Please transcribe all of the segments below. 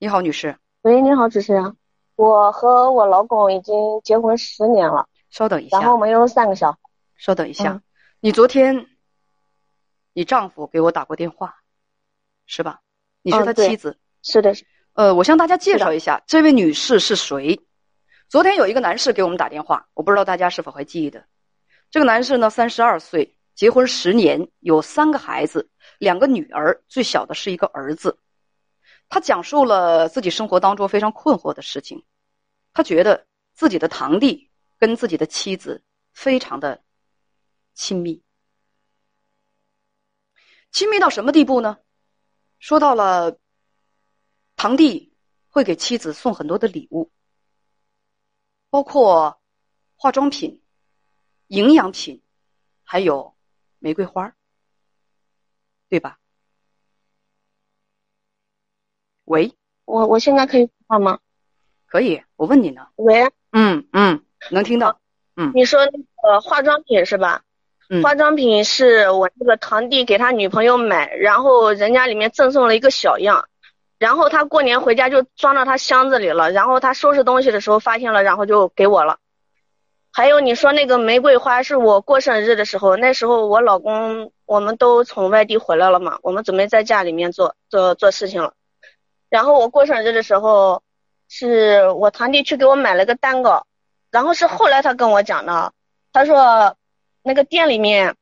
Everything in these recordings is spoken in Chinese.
你好，女士，喂，你好，主持人。我和我老公已经结婚十年了，稍等一下。然后我们有三个小孩。稍等一下，嗯你昨天，你丈夫给我打过电话，是吧？你是他妻子。是的，是呃，我向大家介绍一下，这位女士是谁？昨天有一个男士给我们打电话，我不知道大家是否还记得。这个男士呢，三十二岁，结婚十年，有三个孩子，两个女儿，最小的是一个儿子。他讲述了自己生活当中非常困惑的事情。他觉得自己的堂弟跟自己的妻子非常的亲密，亲密到什么地步呢？说到了堂弟会给妻子送很多的礼物，包括化妆品、营养品，还有玫瑰花，对吧？喂，我我现在可以说话吗？可以，我问你呢。喂，嗯嗯，能听到。嗯你说那个化妆品是吧？嗯化妆品是我那个堂弟给他女朋友买，然后人家里面赠送了一个小样，然后他过年回家就装到他箱子里了，然后他收拾东西的时候发现了，然后就给我了。还有你说那个玫瑰花是我过生日的时候，那时候我老公我们都从外地回来了嘛，我们准备在家里面做做做事情了。然后我过生日的时候，是我堂弟去给我买了个蛋糕，然后是后来他跟我讲的，他说那个店里面，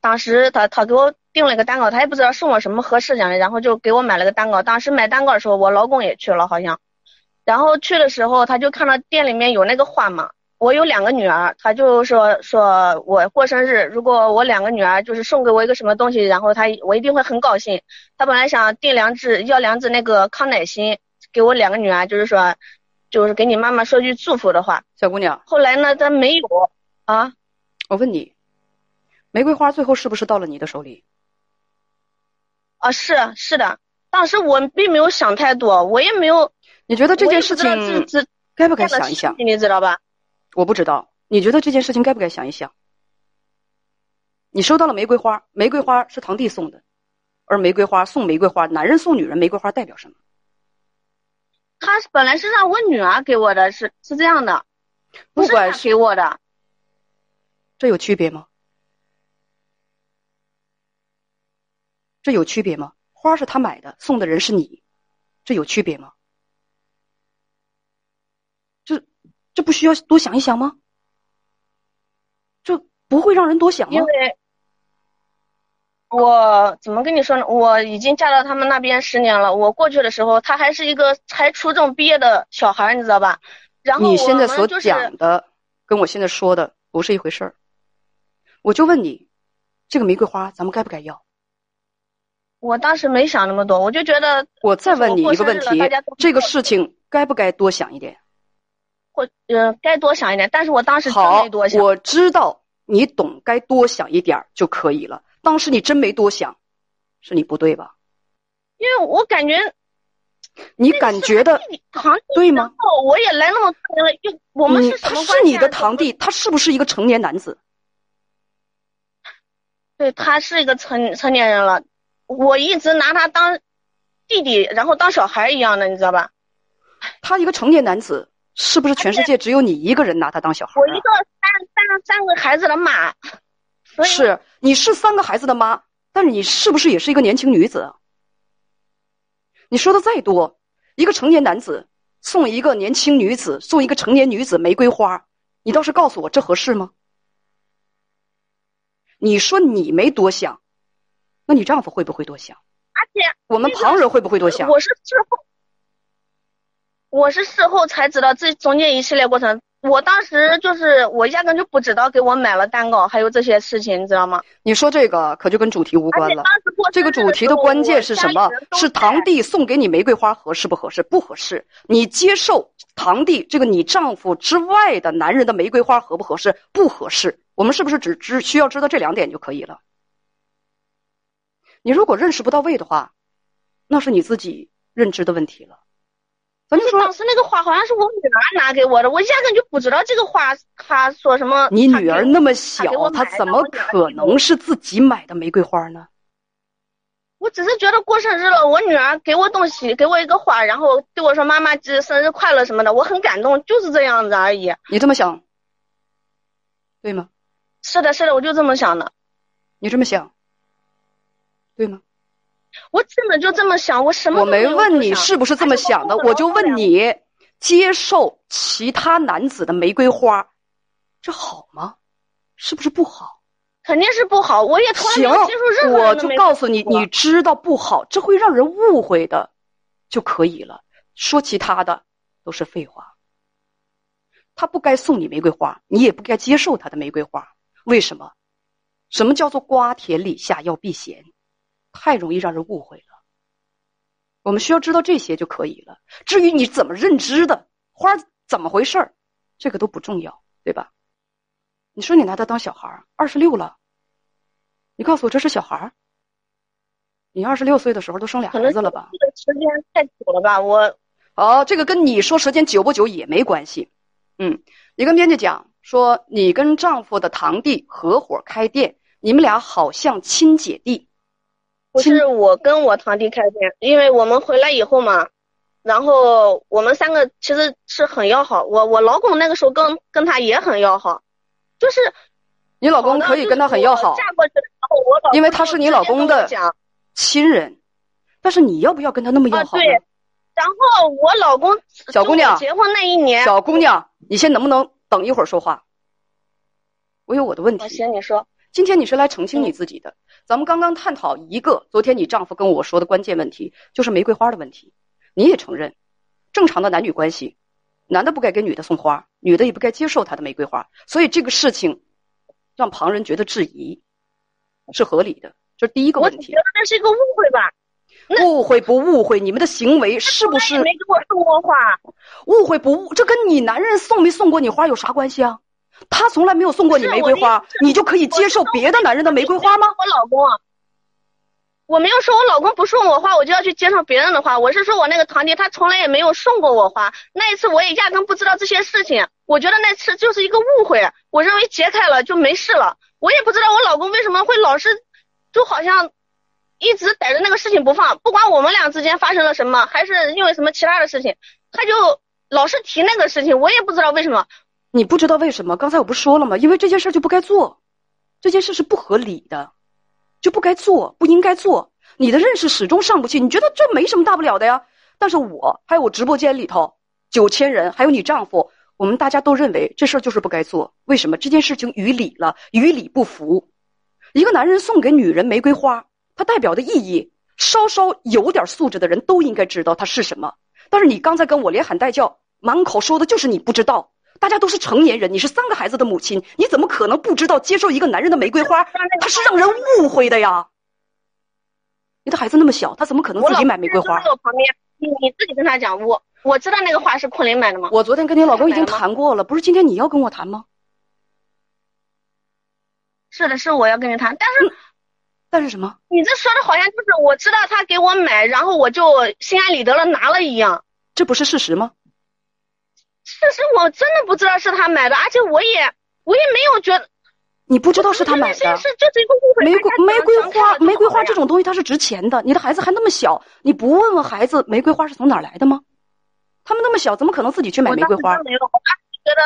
当时他他给我订了个蛋糕，他也不知道送我什么合适的，然后就给我买了个蛋糕。当时买蛋糕的时候，我老公也去了好像，然后去的时候他就看到店里面有那个花嘛。我有两个女儿，他就说说我过生日，如果我两个女儿就是送给我一个什么东西，然后他我一定会很高兴。他本来想订两只要两只那个康乃馨给我两个女儿，就是说就是给你妈妈说句祝福的话。小姑娘，后来呢，他没有啊，我问你，玫瑰花最后是不是到了你的手里？啊，是是的，当时我并没有想太多，我也没有你觉得这件事情该不该想一想你知道吧？我不知道，你觉得这件事情该不该想一想？你收到了玫瑰花，玫瑰花是堂弟送的，而玫瑰花送玫瑰花，男人送女人玫瑰花代表什么？他是本来是让我女儿给我的，是是这样的，是他不管是给我的，这有区别吗？这有区别吗？花是他买的，送的人是你，这有区别吗？这这不需要多想一想吗？就不会让人多想吗因？为我怎么跟你说呢？我已经嫁到他们那边十年了。我过去的时候，他还是一个才初中毕业的小孩，你知道吧？然后你现在所讲的跟我现在说的不是一回事儿。我就问你，这个玫瑰花咱们该不该要？我当时没想那么多，我就觉得我再问你一个问题这个事情该不该多想一点？或呃该多想一点，但是我当时真好没多，想。我知道你懂，该多想一点儿就可以了。当时你真没多想，是你不对吧？因为我感觉你感觉的对吗？哦，我也来那么多年了，又我们你是什他是么关系啊？你的堂弟，他是不是一个成年男子？对他是一个成成年人了，我一直拿他当弟弟，然后当小孩一样的，你知道吧？他一个成年男子，是不是全世界只有你一个人拿他当小孩啊？我一个三三三个孩子的妈，所以是，你是三个孩子的妈，但是你是不是也是一个年轻女子啊？你说的再多，一个成年男子送一个年轻女子，送一个成年女子玫瑰花，你倒是告诉我这合适吗？你说你没多想，那你丈夫会不会多想？而且我们旁人会不会多想？我是事后，我是事后才知道这中间一系列过程。我当时就是我压根就不知道给我买了蛋糕，还有这些事情，你知道吗？你说这个可就跟主题无关了。这个主题的关键是什么？是堂弟。弟送给你玫瑰花合适不合适？不合适。你接受堂弟这个你丈夫之外的男人的玫瑰花合不合适？不合适。我们是不是只只需要知道这两点就可以了？你如果认识不到位的话，那是你自己认知的问题了。咱就说当时那个花好像是我女儿拿给我的，我压根就不知道这个花，她说什么。你女儿那么小，她怎么可能是自己买的玫瑰花呢？我只是觉得过生日了，我女儿给我东西，给我一个花，然后对我说妈妈这生日快乐什么的，我很感动，就是这样子而已。你这么想，对吗？是的，是的，我就这么想的。你这么想，对吗？我真的就这么想，我什么我没问你是不是这么想的，我就问，你，接受其他男子的玫瑰花，这好吗？是不是不好？肯定是不好。我也从来没行有接受任何我就告诉你，你知道不好，这会让人误会的，就可以了。说其他的都是废话。他不该送你玫瑰花，你也不该接受他的玫瑰花。为什么？什么叫做瓜田李下要避嫌？太容易让人误会了。我们需要知道这些就可以了。至于你怎么认知的，花怎么回事儿，这个都不重要，对吧？你说你拿他当小孩儿，二十六了，你告诉我这是小孩儿？你二十六岁的时候都生俩孩子了吧？这个时间太久了吧？我哦，这个跟你说时间久不久也没关系。嗯，你跟编辑讲说，你跟丈夫的堂弟合伙开店，你们俩好像亲姐弟。亲不是我跟我堂弟开店，因为我们回来以后嘛，然后我们三个其实是很要好。我我老公那个时候跟跟他也很要好，就是你老公可以跟他很要好就是我，嫁过去，然后我老公因为他是你老公的亲人。但是你要不要跟他那么要啊，好呢？对。然后我老公小姑娘结婚那一年，小姑娘，你先能不能等一会儿说话？我有我的问我题。行你说，今天你是来澄清你嗯自己的。咱们刚刚探讨一个昨天你丈夫跟我说的关键问题，就是玫瑰花的问题。你也承认，正常的男女关系，男的不该给女的送花，女的也不该接受他的玫瑰花，所以这个事情让旁人觉得质疑是合理的，这是第一个问题我觉。得这是一个误会吧。误会不误会？你们的行为是不是没给我送过花？误会不误？这跟你男人送没送过你花有啥关系啊？他从来没有送过你玫瑰花你就可以接受别的男人的玫瑰花吗？我老公啊，我没有说我老公不送我花，我就要去接受别人的花。我是说我那个堂弟，他从来也没有送过我花。那一次我也压根不知道这些事情，我觉得那次就是一个误会。我认为解开了就没事了。我也不知道我老公为什么会老是，就好像一直逮着那个事情不放，不管我们俩之间发生了什么，还是因为什么其他的事情，他就老是提那个事情。我也不知道为什么。你不知道为什么？刚才我不说了吗？因为这件事就不该做，这件事是不合理的，就不该做，不应该做。你的认识始终上不去，你觉得这没什么大不了的呀？但是我还有我直播间里头九千人，还有你丈夫，我们大家都认为这事儿就是不该做。为什么？这件事情与理了，与理不符。一个男人送给女人玫瑰花，它代表的意义，稍稍有点素质的人都应该知道它是什么。但是你刚才跟我连喊带叫，满口说的就是你不知道。大家都是成年人，你是三个孩子的母亲，你怎么可能不知道接受一个男人的玫瑰花，他是让人误会的呀？你的孩子那么小，他怎么可能自己买玫瑰花就在？我旁边，你你自己跟他讲，我我知道那个花是昆凌买的吗？我昨天跟你老公已经谈过了，不是今天你要跟我谈吗？是的，是我要跟你谈，但是但是什么？你这说的好像就是我知道他给我买，然后我就心安理得了拿了一样。这不是事实吗？事实我真的不知道是他买的，而且我也我也没有觉得你不知道是他买的这件事。是就是一个误会。玫瑰玫瑰花，玫瑰花这种东西它是值钱的。你的孩子还那么小，你不问问孩子玫瑰花是从哪儿来的吗？他们那么小，怎么可能自己去买玫瑰花当？没有，我当觉得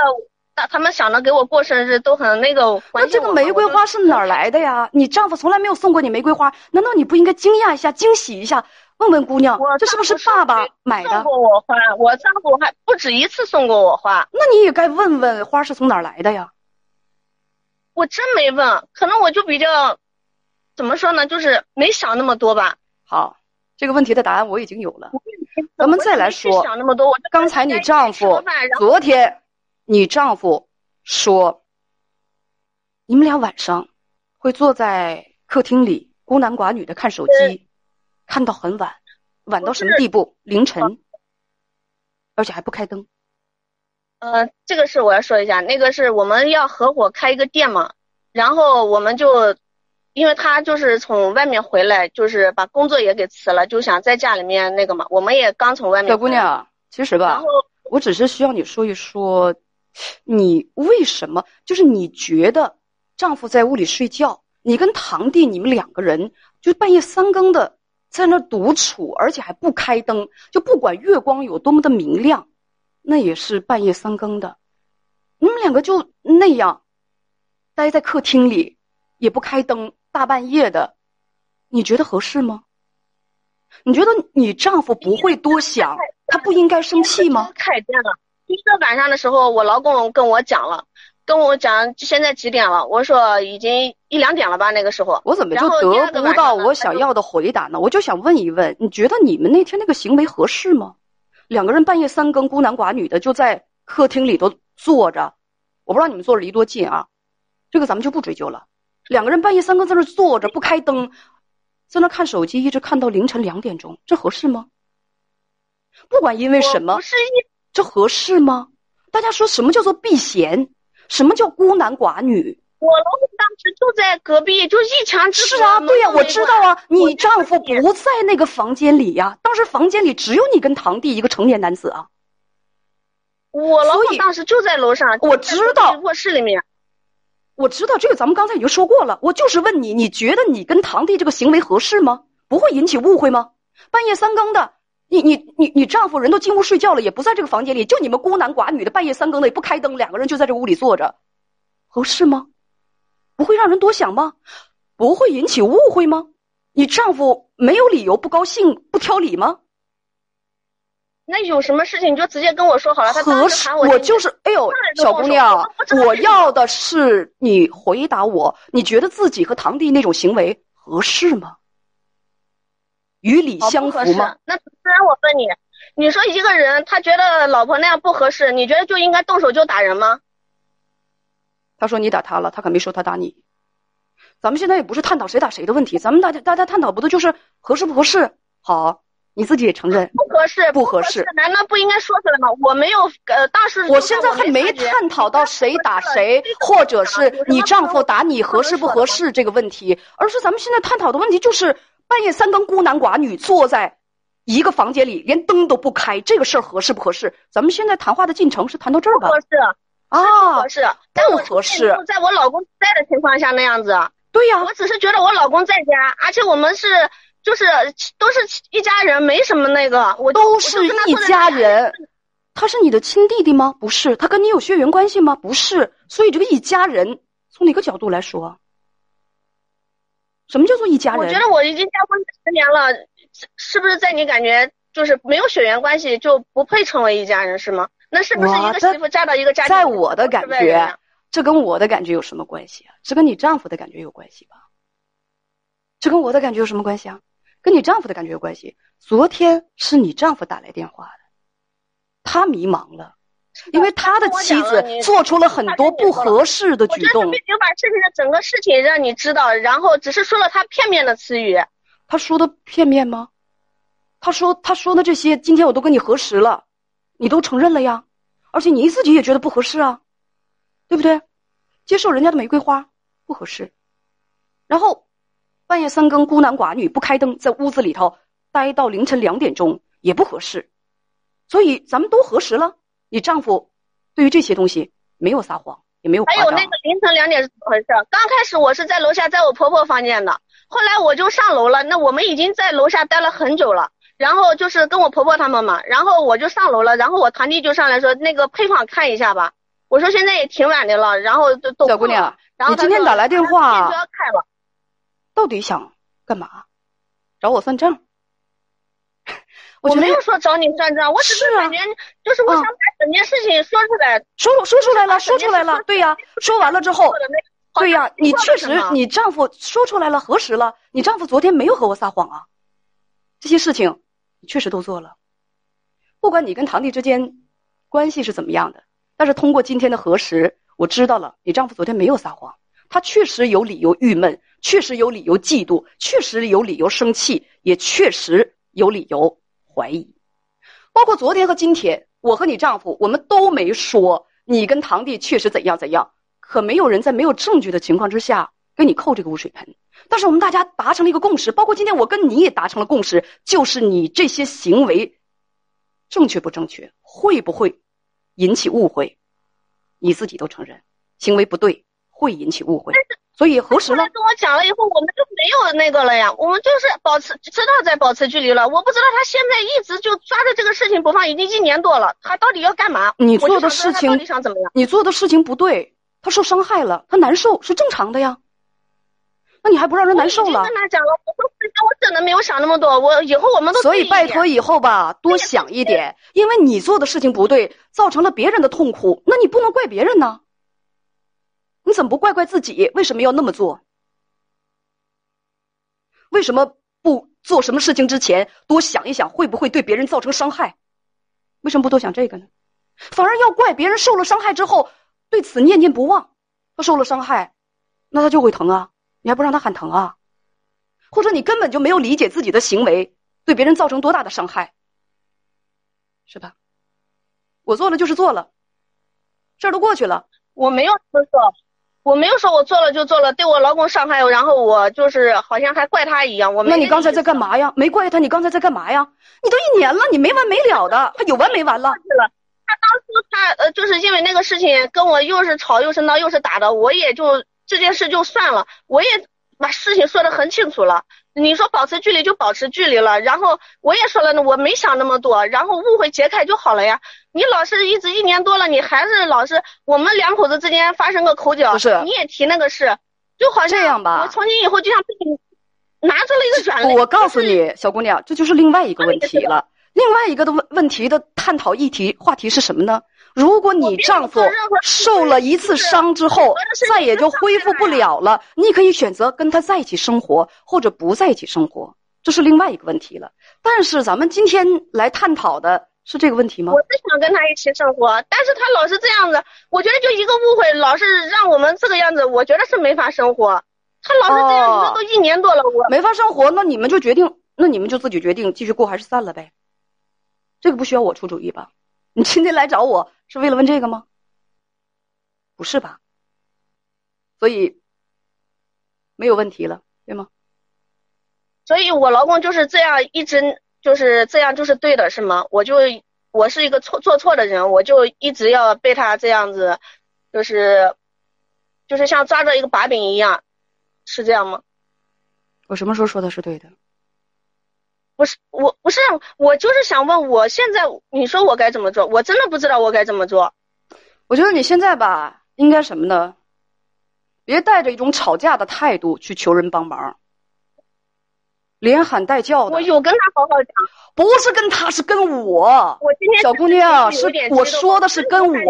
他他们想着给我过生日都很那个那这个玫瑰花是哪儿来的呀？你丈夫从来没有送过你玫瑰花，难道你不应该惊讶一下、惊喜一下，问问姑娘我，这是不是爸爸买的送？过我花，我丈夫还不止一次送过我花，那你也该问问花是从哪儿来的呀？我真没问，可能我就比较怎么说呢，就是没想那么多吧。好，这个问题的答案我已经有了。咱们再来说想那么多，刚才你丈夫昨天，你丈夫说，你们俩晚上会坐在客厅里孤男寡女的看手机，看到很晚，晚到什么地步？凌晨，而且还不开灯。呃，这个是我要说一下，那个是我们要合伙开一个店嘛，然后我们就，因为他就是从外面回来，就是把工作也给辞了，就想在家里面那个嘛，我们也刚从外面。小姑，娘，其实吧，我只是需要你说一说，你为什么就是你觉得丈夫在屋里睡觉，你跟堂弟你们两个人就半夜三更的在那独处，而且还不开灯，就不管月光有多么的明亮，那也是半夜三更的，你们两个就那样待在客厅里，也不开灯，大半夜的，你觉得合适吗？你觉得你丈夫不会多想，他不应该生气吗？开电了。第一个晚上的时候，我老公跟我讲了，跟我讲现在几点了？我说已经一两点了吧？那个时候，我怎么就得不到我想要的回答呢？我就想问一问，你觉得你们那天那个行为合适吗？两个人半夜三更孤男寡女的就在客厅里头坐着，我不知道你们坐着离多近啊，这个咱们就不追究了。两个人半夜三更在那坐着不开灯，在那看手机，一直看到凌晨两点钟，这合适吗？不管因为什么。这合适吗？大家说什么叫做避嫌？什么叫孤男寡女？我老公当时就在隔壁，就一墙之隔。是啊，对呀，我知道啊。你丈夫不在那个房间里呀，当时房间里只有你跟堂弟一个成年男子啊。我老公当时就在楼上，我知道卧室里面。我知道这个，咱们刚才已经说过了。我就是问你，你觉得你跟堂弟这个行为合适吗？不会引起误会吗？半夜三更的。你你你你丈夫人都进屋睡觉了，也不在这个房间里，就你们孤男寡女的，半夜三更的也不开灯，两个人就在这屋里坐着，合适吗？不会让人多想吗？不会引起误会吗？你丈夫没有理由不高兴、不挑理吗？那有什么事情你就直接跟我说好了。他合适，我就是，哎呦，小姑娘，我要的是你回答我，你觉得自己和堂弟那种行为合适吗？与理相符吗？那主持人，我问你，你说一个人他觉得老婆那样不合适，你觉得就应该动手就打人吗？他说你打他了，他可没说他打你。咱们现在也不是探讨谁打谁的问题，咱们大家大家探讨不的就是合适不合适？好，你自己也承认不合适，不合适，难道不应该说出来吗？我没有，呃，当时我现在还没探讨到谁打谁，或者是你丈夫打你合适不合适这个问题，而是咱们现在探讨的问题就是。半夜三更，孤男寡女坐在一个房间里，连灯都不开，这个事儿合适不合适？咱们现在谈话的进程是谈到这儿吧？合适啊，合适，不合适。在我老公在的情况下那样子。对呀，我只是觉得我老公在家，而且我们是就是都是一家人，没什么那个。我都是一家人，他是你的亲弟弟吗？不是，他跟你有血缘关系吗？不是，所以这个一家人从哪个角度来说？什么叫做一家人？我觉得我已经结婚十年了，是不是在你感觉就是没有血缘关系就不配成为一家人是吗？那是不是一个媳妇嫁到一个家在我的感觉，这跟我的感觉有什么关系啊？这跟你丈夫的感觉有关系吧？这跟我的感觉有什么关系啊？跟你丈夫的感觉有关系。昨天是你丈夫打来电话的，他迷茫了。因为他的妻子做出了很多不合适的举动。我并没有把事情的整个事情让你知道，然后只是说了他片面的词语。他说的片面吗？他说他说的这些，今天我都跟你核实了，你都承认了呀，而且你自己也觉得不合适啊，对不对？接受人家的玫瑰花不合适，然后半夜三更孤男寡女不开灯在屋子里头待到凌晨两点钟也不合适，所以咱们都核实了。你丈夫对于这些东西没有撒谎，也没有还有那个凌晨两点是怎么回事？刚开始我是在楼下，在我婆婆房间的，后来我就上楼了。那我们已经在楼下待了很久了，然后就是跟我婆婆他们嘛，然后我就上楼了，然后我堂弟就上来说那个配方看一下吧。我说现在也挺晚的了，然后都都小姑娘，你今天打来电话，开了，到底想干嘛？找我算账？我没有说找你算账，我只是感觉就是我想把整件事情说出来，说说出来了，说出来了，对呀，说完了之后，对呀，你确实，你丈夫说出来了，核实了，你丈夫昨天没有和我撒谎啊，这些事情你确实都做了，不管你跟堂弟之间关系是怎么样的，但是通过今天的核实，我知道了，你丈夫昨天没有撒谎，他确实有理由郁闷，确实有理由嫉妒，确实有理由生气，也确实有理由。怀疑，包括昨天和今天，我和你丈夫，我们都没说你跟堂弟确实怎样怎样，可没有人在没有证据的情况之下给你扣这个污水盆。但是我们大家达成了一个共识，包括今天我跟你也达成了共识，就是你这些行为正确不正确，会不会引起误会，你自己都承认，行为不对会引起误会。所以核实了。跟我讲了以后，我们就没有那个了呀，我们就是保持知道在保持距离了。我不知道他现在一直就抓着这个事情不放，已经一年多了，他到底要干嘛？你做的事情到底想怎么样？你做的事情不对，他受伤害了，他难受是正常的呀。那你还不让人难受了？我跟他讲了，我说我真的没有想那么多，我以后我们都所以拜托以后吧，多想一点，因为你做的事情不对，造成了别人的痛苦，那你不能怪别人呢。你怎么不怪怪自己？为什么要那么做？为什么不做什么事情之前多想一想，会不会对别人造成伤害？为什么不多想这个呢？反而要怪别人受了伤害之后对此念念不忘。他受了伤害，那他就会疼啊！你还不让他喊疼啊？或者你根本就没有理解自己的行为对别人造成多大的伤害，是吧？我做了就是做了，事儿都过去了，我没有这么做。我没有说我做了就做了，对我老公伤害，然后我就是好像还怪他一样。我那你刚才在干嘛呀？没怪他，你刚才在干嘛呀？你都一年了，你没完没了的，还有完没完了？他当初他呃，就是因为那个事情跟我又是吵又是闹又是打的，我也就这件事就算了，我也把事情说得很清楚了。你说保持距离就保持距离了，然后我也说了呢，我没想那么多，然后误会解开就好了呀。你老是一直一年多了，你还是老是我们两口子之间发生个口角，不是你也提那个事，就好像这样吧。我从今以后就像被你拿出了一个软肋。我告诉你，小姑娘，这就是另外一个问题了。另外一个的问问题的探讨议题话题是什么呢？如果你丈夫受了一次伤之后，再也就恢复不了了，你可以选择跟他在一起生活，或者不在一起生活，这是另外一个问题了。但是咱们今天来探讨的是这个问题吗？我是想跟他一起生活，但是他老是这样子，我觉得就一个误会，老是让我们这个样子，我觉得是没法生活。他老是这样，子，都一年多了，我没法生活，那你们就决定，那你们就自己决定继续过还是散了呗？这个不需要我出主意吧？你今天来找我是为了问这个吗？不是吧？所以没有问题了，对吗？所以我老公就是这样，一直就是这样，就是对的，是吗？我就我是一个错做错的人，我就一直要被他这样子，就是就是像抓着一个把柄一样，是这样吗？我什么时候说的是对的？不是我，不是我，就是想问，我现在你说我该怎么做？我真的不知道我该怎么做。我觉得你现在吧，应该什么呢？别带着一种吵架的态度去求人帮忙，连喊带叫的。我有跟他好好讲，不是跟他，是跟我。我今天小姑娘是我说的是跟我，真的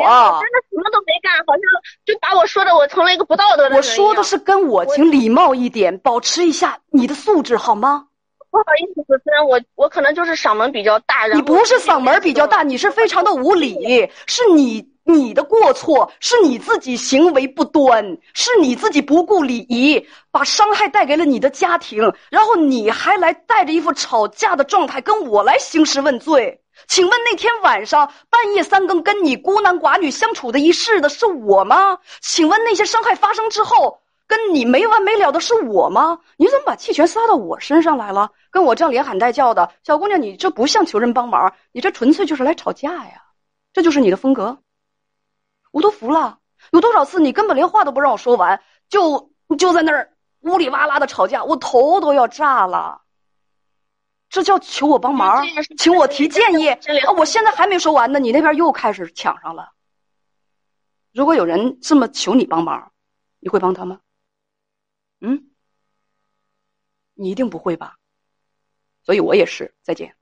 什么都没干，好像就把我说的我成了一个不道德的人我说的是跟我，请礼貌一点，保持一下你的素质好吗？不好意思，主持人，我我可能就是嗓门比较大。你不是嗓门比较大，你是非常的无理，是你你的过错，是你自己行为不端，是你自己不顾礼仪，把伤害带给了你的家庭，然后你还来带着一副吵架的状态跟我来兴师问罪。请问那天晚上半夜三更跟你孤男寡女相处的一室的是我吗？请问那些伤害发生之后？跟你没完没了的是我吗？你怎么把气全撒到我身上来了？跟我这样连喊带叫的小姑娘，你这不像求人帮忙，你这纯粹就是来吵架呀！这就是你的风格，我都服了。有多少次你根本连话都不让我说完，就就在那儿呜里哇啦的吵架，我头都要炸了。这叫求我帮忙，请我提建议啊！我现在还没说完呢，你那边又开始抢上了。如果有人这么求你帮忙，你会帮他吗？嗯，你一定不会吧？所以我也是。再见。